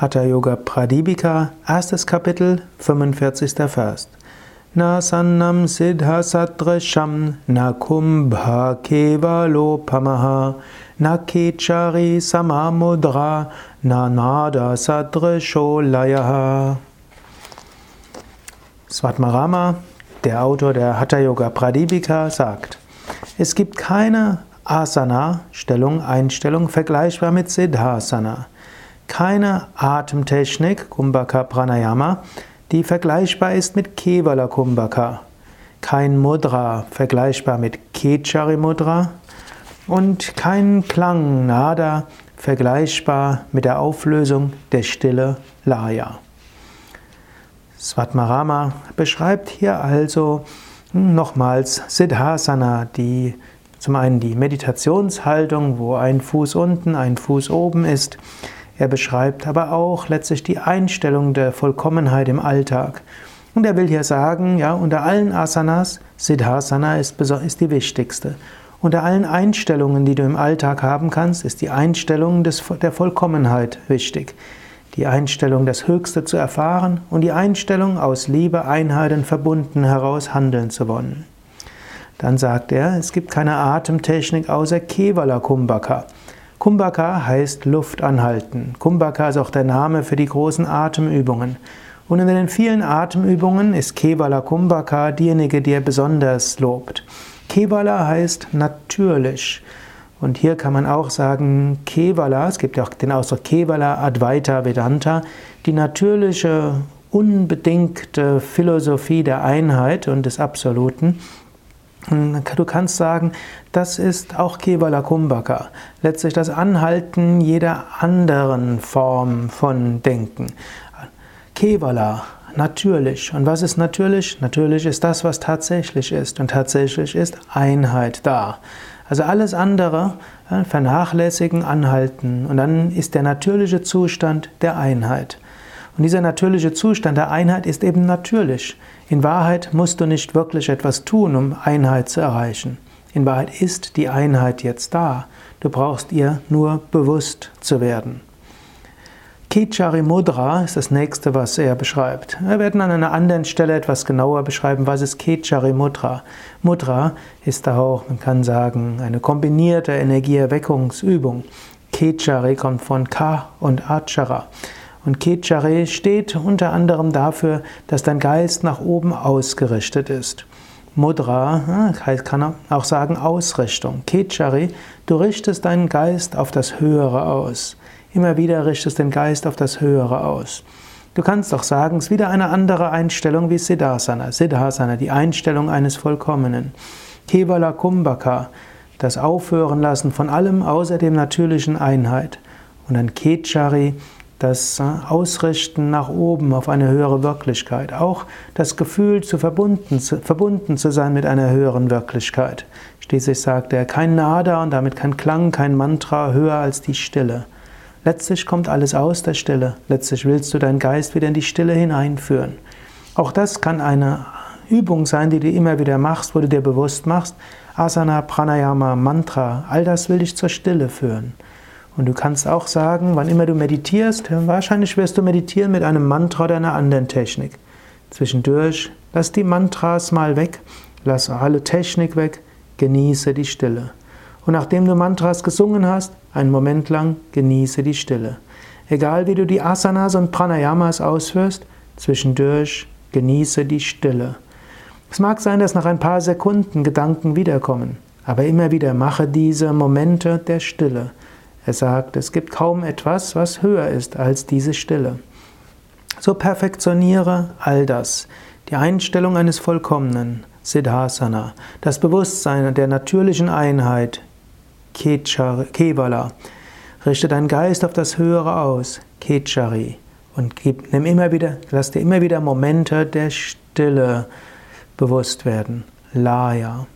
Hatha Yoga Pradipika, erstes Kapitel, 45. Vers. Na sannam siddha sadrasham na kumbha kevalopamaha na kechari samamudra na nada sadrisho layaha. Svatmarama, der Autor der Hatha Yoga Pradipika, sagt, es gibt keine Asana, Stellung, Einstellung vergleichbar mit Siddhasana keine Atemtechnik, Kumbhaka Pranayama, die vergleichbar ist mit Kevala Kumbhaka. Kein Mudra vergleichbar mit Kechari Mudra und kein Klang Nada vergleichbar mit der Auflösung der Stille Laya. Svatmarama beschreibt hier also nochmals Siddhasana, die zum einen die Meditationshaltung, wo ein Fuß unten, ein Fuß oben ist, er beschreibt aber auch letztlich die Einstellung der Vollkommenheit im Alltag. Und er will hier sagen, ja, unter allen Asanas, Siddhasana ist, ist die wichtigste. Unter allen Einstellungen, die du im Alltag haben kannst, ist die Einstellung des, der Vollkommenheit wichtig. Die Einstellung, das Höchste zu erfahren und die Einstellung, aus Liebe, Einheit und Verbunden heraus handeln zu wollen. Dann sagt er, es gibt keine Atemtechnik außer Kevala Kumbhaka. Kumbhaka heißt Luft anhalten. Kumbhaka ist auch der Name für die großen Atemübungen. Und unter den vielen Atemübungen ist Kevala Kumbhaka diejenige, die er besonders lobt. Kevala heißt natürlich. Und hier kann man auch sagen, Kevala, es gibt ja auch den Ausdruck Kevala Advaita Vedanta, die natürliche, unbedingte Philosophie der Einheit und des Absoluten. Du kannst sagen, das ist auch Kevala Kumbhaka, letztlich das Anhalten jeder anderen Form von Denken. Kevala, natürlich. Und was ist natürlich? Natürlich ist das, was tatsächlich ist. Und tatsächlich ist Einheit da. Also alles andere vernachlässigen, anhalten. Und dann ist der natürliche Zustand der Einheit. Und dieser natürliche Zustand der Einheit ist eben natürlich. In Wahrheit musst du nicht wirklich etwas tun, um Einheit zu erreichen. In Wahrheit ist die Einheit jetzt da. Du brauchst ihr nur bewusst zu werden. Kichari Mudra ist das nächste, was er beschreibt. Wir werden an einer anderen Stelle etwas genauer beschreiben, was ist Kichari Mudra. Mudra ist auch, man kann sagen, eine kombinierte Energieerweckungsübung. Kichari kommt von Ka und Achara. Und Kechare steht unter anderem dafür, dass dein Geist nach oben ausgerichtet ist. Mudra kann auch sagen Ausrichtung. Kechari, du richtest deinen Geist auf das Höhere aus. Immer wieder richtest den Geist auf das Höhere aus. Du kannst auch sagen, es ist wieder eine andere Einstellung wie Siddhasana. Siddhasana, die Einstellung eines Vollkommenen. Kevala Kumbhaka, das Aufhören lassen von allem außer dem natürlichen Einheit. Und dann Kechari, das Ausrichten nach oben auf eine höhere Wirklichkeit, auch das Gefühl zu verbunden, zu verbunden zu sein mit einer höheren Wirklichkeit. Schließlich sagt er, kein Nada und damit kein Klang, kein Mantra höher als die Stille. Letztlich kommt alles aus der Stille. Letztlich willst du deinen Geist wieder in die Stille hineinführen. Auch das kann eine Übung sein, die du immer wieder machst, wo du dir bewusst machst, Asana, Pranayama, Mantra, all das will dich zur Stille führen. Und du kannst auch sagen, wann immer du meditierst, wahrscheinlich wirst du meditieren mit einem Mantra oder einer anderen Technik. Zwischendurch lass die Mantras mal weg, lass alle Technik weg, genieße die Stille. Und nachdem du Mantras gesungen hast, einen Moment lang genieße die Stille. Egal wie du die Asanas und Pranayamas ausführst, zwischendurch genieße die Stille. Es mag sein, dass nach ein paar Sekunden Gedanken wiederkommen, aber immer wieder mache diese Momente der Stille. Er sagt, es gibt kaum etwas, was höher ist als diese Stille. So perfektioniere all das. Die Einstellung eines Vollkommenen, Siddhasana, das Bewusstsein der natürlichen Einheit, Kevala. Richte deinen Geist auf das Höhere aus, Kechari. Und gib, nimm immer wieder, lass dir immer wieder Momente der Stille bewusst werden, Laya.